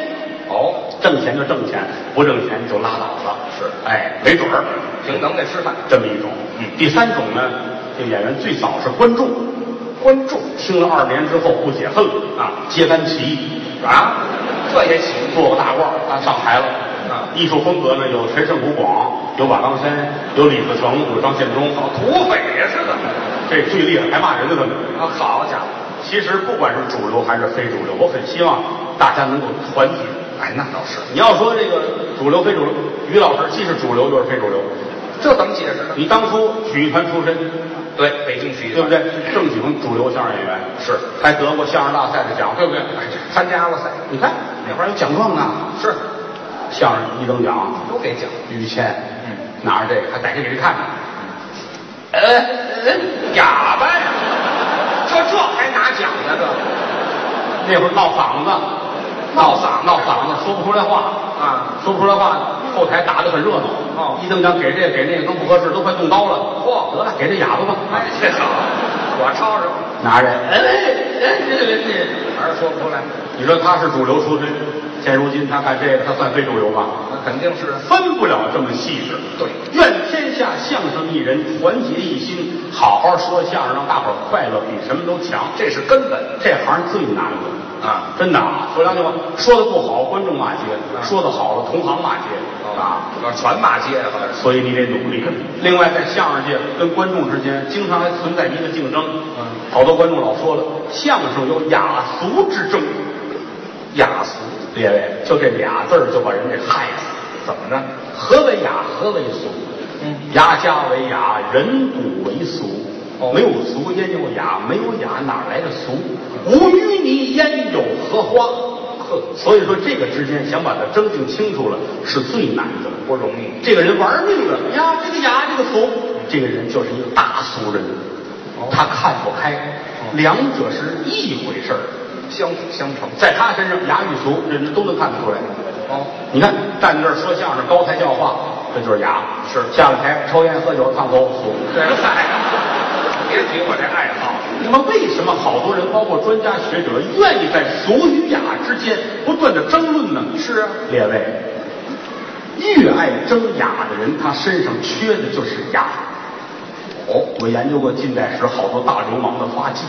S4: 哦，
S3: 挣钱就挣钱，不挣钱就拉倒了。
S4: 是。
S3: 哎，没准儿，
S4: 凭能耐吃饭。
S3: 这么一种。
S4: 嗯。
S3: 第三种呢，这演员最早是观众，
S4: 观众。
S3: 听了二年之后不解恨了
S4: 啊
S3: 揭竿起义，
S4: 啊，这也行。
S3: 做个大褂儿，他上台了。
S4: 啊。
S3: 艺术风格呢有陈胜吴广，有瓦岗山，有李自成，有张献忠。
S4: 土匪呀是怎么？
S3: 这最厉害，还骂人呢，怎么？
S4: 啊，好家伙！
S3: 其实不管是主流还是非主流，我很希望大家能够团结。
S4: 哎，那倒是，
S3: 你要说这个主流非主流，于老师既是主流又是非主流。
S4: 这怎么解释呢？
S3: 你当初曲艺团出身，
S4: 对，北京曲艺
S3: 对不对？正经主流相声演员
S4: 是
S3: 还得过相声大赛的奖，对不对？
S4: 参加了赛，
S3: 你看那会儿有奖状呢，
S4: 是
S3: 相声一等奖，
S4: 都给奖。
S3: 于谦，
S4: 嗯，
S3: 拿着这个还逮着给人看呢。
S4: 呃，哑巴呀，这这还拿奖呢？这
S3: 那会儿闹嗓子，
S4: 闹嗓子
S3: 闹嗓子，说不出来话，
S4: 啊，
S3: 说不出来话，后台打得很热闹。
S4: 哦
S3: 一等奖给这个给那个都不合适，都快动刀了。
S4: 嚯
S3: 得了，给这哑巴吧。
S4: 哎，这好，我抄着，
S3: 拿着，哎哎哎
S4: 还是说不出来。
S3: 你说他是主流出身，现如今他干这个，他算非主流吧？
S4: 那肯定是
S3: 分不了这么细致。
S4: 对
S3: 愿天下相声艺人团结一心，好好说相声，让大伙儿快乐，比什么都强。
S4: 这是根本
S3: 这行最难了
S4: 啊！
S3: 真的啊，说良心话，说的不好，观众骂街；说的好了，同行骂街啊。
S4: 全骂街。
S3: 所以你得努力。另外，在相声界跟观众之间，经常还存在一个竞争。
S4: 嗯，
S3: 好多观众老说了，相声有雅俗之争。雅俗，列位，就这俩字儿就把人给害死。
S4: 怎么呢？
S3: 何为雅？何为俗？
S4: 嗯，
S3: 雅家为雅，人古为俗。
S4: 哦
S3: 没有俗焉有雅？没有雅哪来的俗？无淤泥焉有荷花？呵，所以说这个之间想把它争定清楚了是最难的，
S4: 不容易。
S3: 这个人玩命了呀，这个雅，这个俗，这个人就是一个大俗人，哦他看不开，两者是一回事儿。
S4: 相辅相成。
S3: 在他身上，雅与俗，人人都能看得出来。
S4: 哦，
S3: 你看站这儿说相声，高台教化，这就是雅；
S4: 是
S3: 下了台抽烟喝酒烫头俗。
S4: 对嗨，别提我这爱好。
S3: 那么为什么好多人，包括专家学者，愿意在俗与雅之间不断的争论呢？
S4: 是啊，
S3: 列位，越爱争雅的人，他身上缺的就是雅。哦，我研究过近代史好多大流氓的发迹，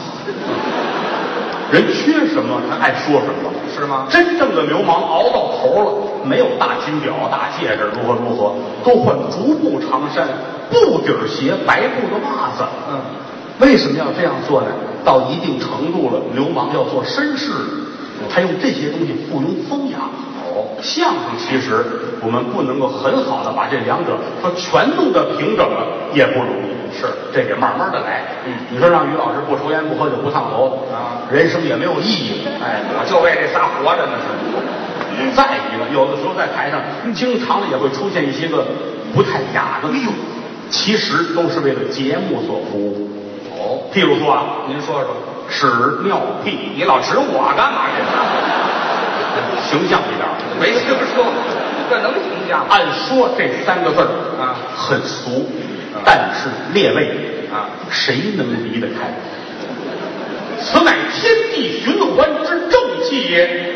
S3: 人缺什么他爱说什么，
S4: 是吗
S3: 真正的流氓熬到头了，没有大金表、大戒指，如何如何，都换竹布长衫、布底儿鞋、白布的袜子。
S4: 嗯，
S3: 为什么要这样做呢？到一定程度了，流氓要做绅士，他用这些东西附庸风雅。哦，相声其实我们不能够很好的把这两者说全弄得平整了，也不容易。是，这得慢慢的来。
S4: 嗯
S3: 你说让于老师不抽烟、不喝酒、不烫头
S4: 啊，
S3: 人生也没有意义。
S4: 哎，我就为这仨活着呢是。
S3: 再一个，有的时候在台上，经常的也会出现一些个不太雅的字，其实都是为了节目所服务。
S4: 哦，
S3: 譬如说啊，
S4: 您说说，
S3: 屎尿屁，
S4: 你老指我干嘛这 <laughs>
S3: 形象一点？
S4: 没听说，这能形象？
S3: 按说这三个字儿
S4: 啊
S3: 很俗，但是列位
S4: 啊，
S3: 谁能离得开？此乃天地循环之正气也。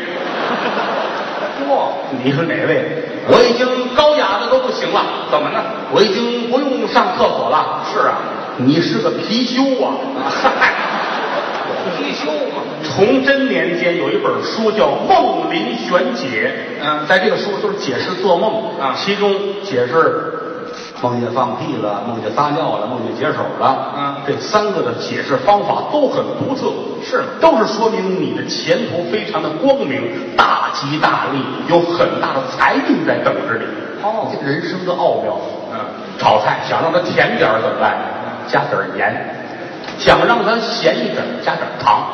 S4: 嚯，
S3: 你是哪位？我已经高雅的都不行了，
S4: 怎么呢？
S3: 我已经不用上厕所了。
S4: 是啊，
S3: 你是个貔貅啊！
S4: 嗨，貔貅嘛，
S3: 崇祯年间有一本书叫《梦林玄解》，
S4: 嗯
S3: 在这个书都是解释做梦
S4: 啊
S3: 其中解释梦见放屁了，梦见撒尿了，梦见解手了，
S4: 嗯
S3: 这三个的解释方法都很独特，
S4: 是
S3: 都是说明你的前途非常的光明，大吉大利，有很大的财运在等着你。
S4: 哦
S3: 人生的奥妙。
S4: 嗯，
S3: 炒菜想让它甜点儿怎么办？加点儿盐。想让它咸一点，加点糖。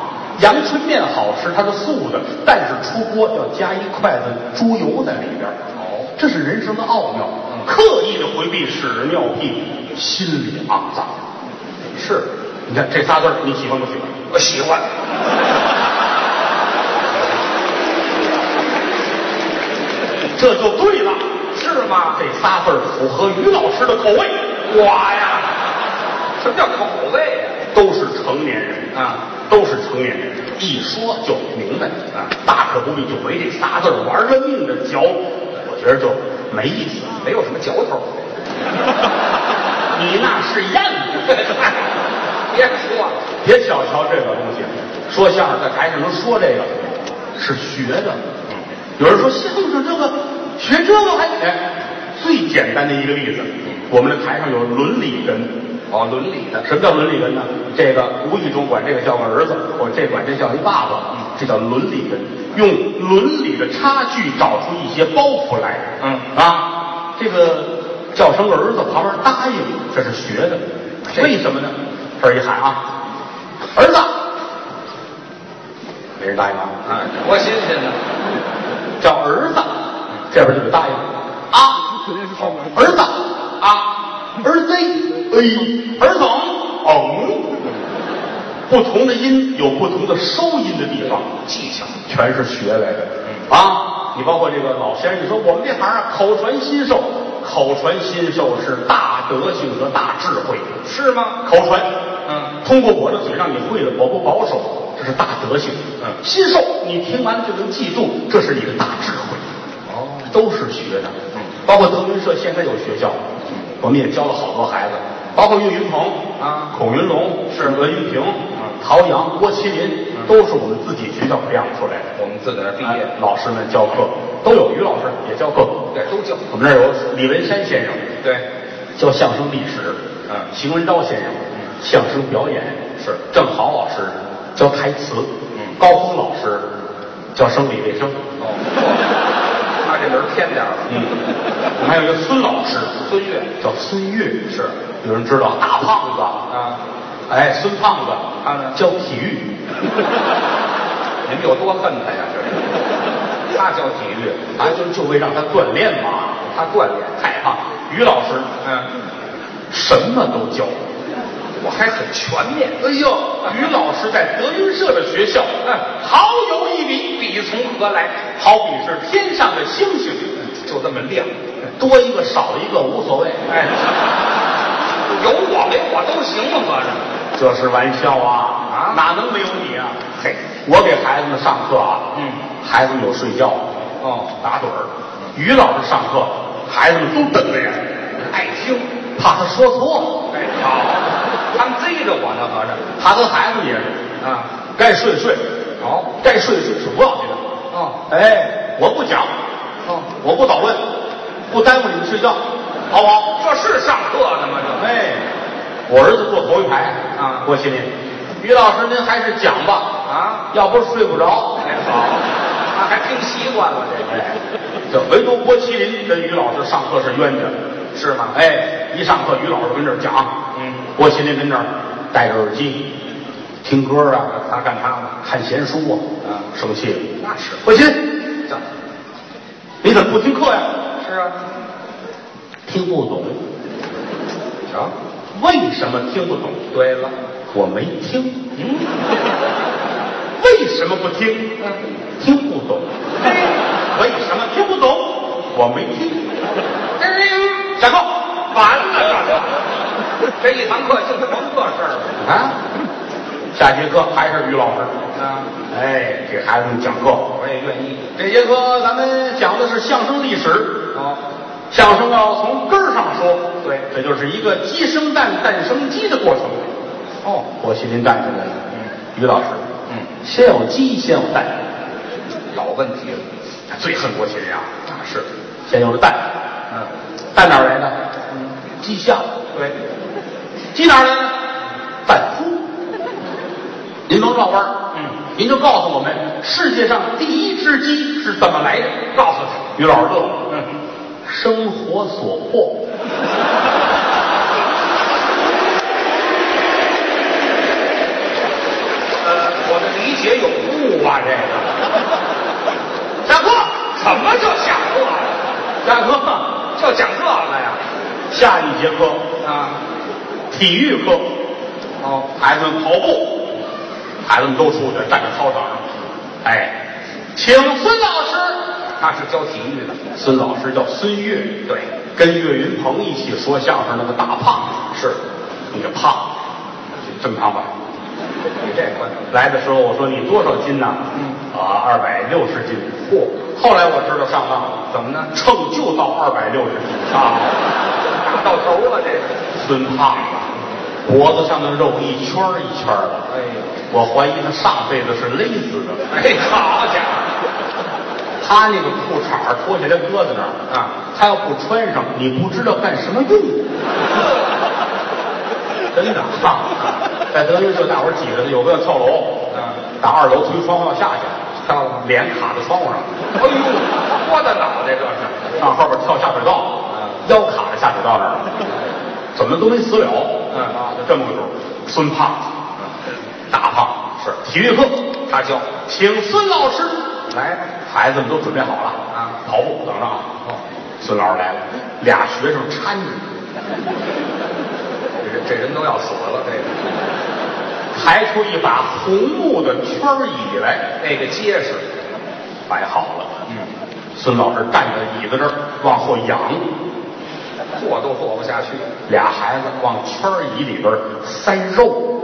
S3: 阳春面好吃，它是素的，但是出锅要加一筷子猪油在里边。哦，这是人生的奥妙。刻意的回避屎尿屁，心里肮脏。
S4: 是，
S3: 你看这仨字儿，你喜欢不喜欢？
S4: 我喜欢。<laughs>
S3: 这就对了。
S4: 是吗？
S3: 这仨字儿符合于老师的口味。
S4: 我呀，什么叫口味呀？
S3: 都是成年人
S4: 啊，
S3: 都是成年人，一说就明白啊，大可不必就为这仨字儿玩了命的嚼，我觉得就没意思。
S4: 没有什么嚼头。
S3: 你那是样子，<laughs>
S4: 别说了，
S3: 别小瞧这个东西，说相声在台上能说这个，是学的。有人说相声这个学这个还哎，最简单的一个例子，我们的台上有伦理根。
S4: 哦，伦理的，
S3: 什么叫伦理根呢？这个无意中管这个叫个儿子，或这管这叫一爸爸，这叫伦理根。用伦理的差距找出一些包袱来。
S4: 嗯
S3: 啊，这个叫声儿子，旁边答应，这是学的。为什么呢？这儿一喊啊，儿子，没人答应啊。
S4: 啊，多新鲜呢！
S3: 叫儿子，这边就得答应啊，儿子啊，儿子，哎，儿等，嗯，不同的音有不同的收音的地方，
S4: 技巧，
S3: 全是学来的啊。你包括这个老先生，你说我们这行啊，口传心授，口传心授是大德性和大智慧，
S4: 是吗？
S3: 口传，
S4: 嗯，
S3: 通过我的嘴让你会了，我不保守，这是大德性。
S4: 嗯
S3: 心授你听完就能记住，这是你的大智慧。
S4: 哦，
S3: 都是学的，
S4: 嗯
S3: 包括德云社现在有学校，我们也教了好多孩子，包括岳云鹏
S4: 啊
S3: 孔云龙
S4: 是
S3: 文云平
S4: 嗯
S3: 陶阳、郭麒麟，都是我们自己学校培养出来的。
S4: 我们自个儿毕业，
S3: 哎老师们教课都有，于老师也教课。
S4: 对，都教，
S3: 我们这儿有李文山先生
S4: 对，
S3: 教相声历史，
S4: 嗯
S3: 邢文昭先生相声表演
S4: 是
S3: 郑好老师教台词，
S4: 嗯
S3: 高峰老师教生理卫生，
S4: 哦，<laughs> 他这人偏点儿了，
S3: 嗯，我还有一个孙老师，
S4: 孙越。
S3: 叫孙越，是。有人知道大胖子，
S4: 啊，
S3: 哎，孙胖子，
S4: 他呢？
S3: 教体育，
S4: 你们有多恨他呀？这是，<laughs> 他教体育，
S3: 啊，就就为让他锻炼嘛，
S4: 他锻炼，
S3: 太胖。于老师
S4: 嗯，
S3: 什么都教，
S4: 我还很全面，
S3: 哎呦，于老师在德云社的学校，
S4: 嗯。
S3: 好有一比，
S4: 必从何来？
S3: 好比是天上的星星，
S4: 就这么亮，
S3: 多一个少一个无所谓，
S4: 哎，<laughs> 有我没我都行吗？合着，
S3: 这是玩笑啊，
S4: 啊？
S3: 哪能没有你啊？嘿，我给孩子们上课啊，
S4: 嗯，
S3: 孩子们有睡觉，
S4: 哦，
S3: 打盹儿，于老师上课，孩子们都瞪着眼，
S4: 爱听，
S3: 怕他说错。了。
S4: 哎，好，他们追着我呢，合着，
S3: 他跟孩子也是，
S4: 啊，
S3: 该睡睡，
S4: 好，
S3: 该睡睡是不要紧的。
S4: 哦，
S3: 哎，我不讲，
S4: 哦，
S3: 我不捣乱，不耽误你们睡觉，好不好？
S4: 这是上课呢吗？这，
S3: 哎，我儿子坐头一排
S4: 啊
S3: 郭麒麟，于老师您还是讲吧，
S4: 啊，
S3: 要不是睡不着。
S4: 哎，好，<laughs> 他还听习惯了这个，
S3: 哎，这唯独郭麒麟跟于老师上课是冤家，
S4: 是吗？
S3: 哎，一上课于老师跟这儿讲，
S4: 嗯，
S3: 郭麒麟跟这儿戴着耳机听歌啊，
S4: 他干他的，
S3: 看闲书啊，
S4: 啊
S3: 生气了。
S4: 那是，
S3: 郭麒麟，
S4: 这
S3: 你怎么不听课呀？
S4: 是啊，
S3: 听不懂，
S4: 瞧，
S3: 为什么听不懂？
S4: 对了，
S3: 我没听。
S4: 嗯，
S3: 为什么不听？
S4: 嗯
S3: 听不懂。为什么听不懂？我没听。下课。
S4: 完了，这 <laughs> 这一堂课就甭这事儿了
S3: 啊！下节课还是于老师，
S4: 啊，
S3: 哎，给孩子们讲课。
S4: 我也愿意。
S3: 这节课咱们讲的是相声历史。
S4: 哦，
S3: 相声要从根儿上说，
S4: 对
S3: 这就是一个鸡生蛋，蛋生鸡的过程。
S4: 哦，
S3: 郭麒麟蛋生的，
S4: 嗯
S3: 于老师，
S4: 嗯，
S3: 先有鸡，先有蛋。
S4: 老问题了。
S3: 最恨郭麒麟啊，
S4: 那是，
S3: 先有了蛋，
S4: 嗯，
S3: 蛋哪儿来的？鸡下。
S4: 对，
S3: 鸡哪儿来的？蛋孵。您甭绕弯儿，
S4: 嗯，
S3: 您就告诉我们世界上第一只鸡是怎么来的？
S4: 告诉他，
S3: 于老师乐了，
S4: 嗯，
S3: 生活所迫。
S4: 呃，我的理解有误啊，这个。
S3: 下课，
S4: 什么叫下课呀？
S3: 下课，
S4: 就讲这个呀？
S3: 下一节课
S4: 啊，
S3: 体育课，
S4: 哦，
S3: 孩子们跑步，孩子们都出去站在操场上，哎，请孙老师。
S4: 他是教体育的。
S3: 孙老师叫孙越，
S4: 对，
S3: 跟岳云鹏一起说相声那个大胖子
S4: 是，
S3: 你个胖，真胖吧？
S4: 你这关
S3: 来的时候我说你多少斤呢？
S4: 嗯
S3: 啊，二百六十斤。嚯！后来我知道上当了，
S4: 怎么呢？
S3: 秤就到二百六十斤啊。
S4: 打到头了，这个。
S3: 孙胖子，脖子上的肉一圈儿一圈儿的。
S4: 哎。呀，
S3: 我怀疑他上辈子是勒死的。
S4: 哎，好家伙，
S3: 他那个裤衩脱下来搁在那儿
S4: 啊，
S3: 他要不穿上，你不知道干什么用。<laughs> 真的啊，在德云社大伙儿挤着呢，有个要跳楼，
S4: 啊，
S3: 打二楼从窗户要下去，
S4: 跳？
S3: 脸卡在窗户上，
S4: 哎呦，我的脑袋这是，
S3: 上后边跳下水道，腰卡在下水道那儿了，怎么都没死了。
S4: 嗯
S3: 啊，就这么个主儿。孙胖，大胖。是。体育课，
S4: 他教
S3: 请孙老师
S4: 来，
S3: 孩子们都准备好了
S4: 啊。
S3: 跑步等着啊。
S4: 哦，
S3: 孙老师来了，俩学生搀着，<laughs>
S4: 这人这人都要死了，这个。
S3: 抬出一把红木的圈椅来，
S4: 那个结实，
S3: 摆好了。
S4: 嗯，
S3: 孙老师站在椅子这儿往后仰，
S4: 坐都坐不下去，
S3: 俩孩子往圈椅里边塞肉，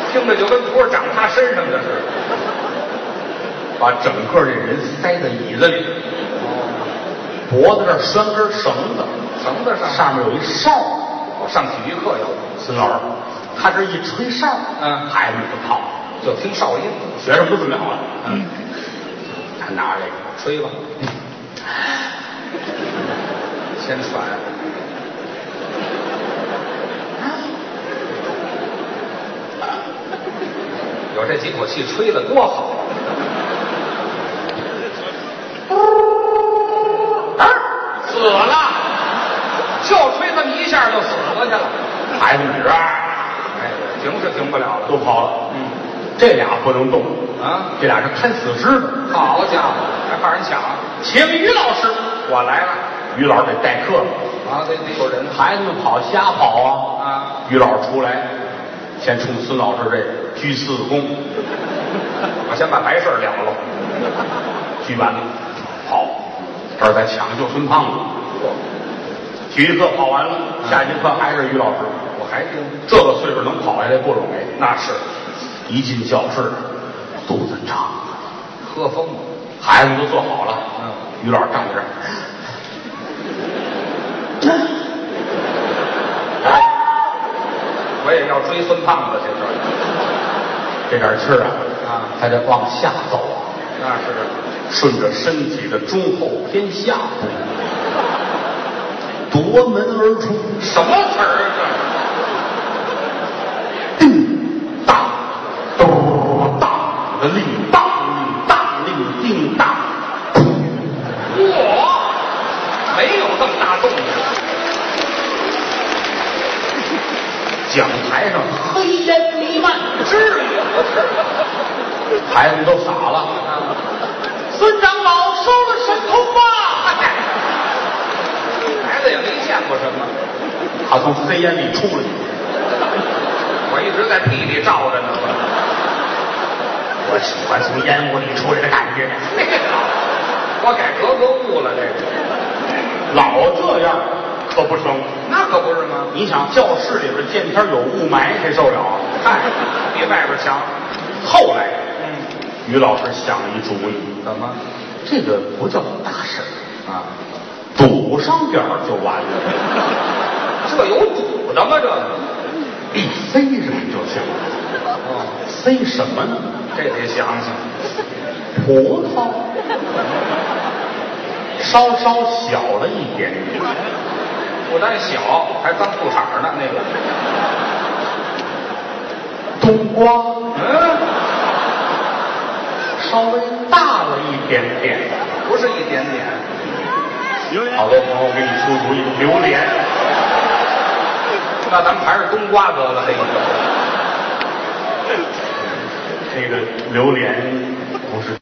S3: <laughs>
S4: 听着就跟不是长他身上的似的。
S3: 把整个这人塞在椅子里，脖子这儿拴根绳子，
S4: 绳子上。
S3: 上面有一哨。
S4: 我上体育课有，
S3: 孙老师，他这一吹哨，
S4: 嗯。
S3: 孩子们就跑，
S4: 就听哨音，
S3: 学生们都准备好了，嗯，他拿着这个，
S4: 吹吧，先喘，有这几口气吹的多好啊！死了，就吹这么一下就死过去了。
S3: 孩子们这儿
S4: 哎，停是停不了了。
S3: 都跑了，
S4: 嗯，
S3: 这俩不能动
S4: 啊
S3: 这俩是看死尸的，
S4: 好家伙，还怕人抢？
S3: 请于老师，
S4: 我来了
S3: 于老师得代课。了，
S4: 啊，得得有人
S3: 孩子们跑瞎跑啊，
S4: 啊！
S3: 于老师出来，先冲孙老师这鞠四个躬，<laughs>
S4: 我先把白事儿了了。
S3: 鞠完了，好，这儿再抢救孙胖子。体育课跑完了，下节课还是于老师。
S4: 我还听，
S3: 这个岁数能跑下来不容易，
S4: 那是。
S3: 一进教室，肚子胀，
S4: 喝疯了，
S3: 孩子们都坐好了，
S4: 嗯，
S3: 于老师站在这儿，<laughs>
S4: 我也要追孙胖子去这儿。
S3: 这点气儿啊，
S4: 啊
S3: 还得往下走啊，
S4: 那是
S3: 顺着身体的中后偏下部，夺门而出，
S4: 什么词儿啊？
S3: 叮当，咚当的令孩子们都傻了。孙长老收了神通吧？<laughs>
S4: 孩子也没见过什么，
S3: 他从黑烟里出来，
S4: 我一直在屁里照着呢。
S3: 我喜欢从烟雾里出来的感觉。<laughs>
S4: 我改格格物了，这个
S3: 老这样可不成。
S4: 那可不是吗？
S3: 你想教室里边见天有雾霾，谁受了啊？
S4: 嗨，比外边强。
S3: 后来，
S4: 嗯，
S3: 于老师想了一主意，
S4: 怎么
S3: 这个不叫大事儿
S4: 啊？
S3: 堵上点儿就完了，
S4: 这有堵的吗？这个
S3: 一塞上就行了。
S4: 哦，
S3: 塞什么呢？
S4: 这得想想。
S3: 葡萄，稍稍小了一点点。
S4: 不但小，还脏裤衩呢。那个，
S3: 冬瓜
S4: 嗯，
S3: 稍微大了一点点。
S4: 不是一点点。
S3: 好多朋友给你出主意，榴莲，
S4: 那咱们还是冬瓜得了，这个。
S3: 这个榴莲不是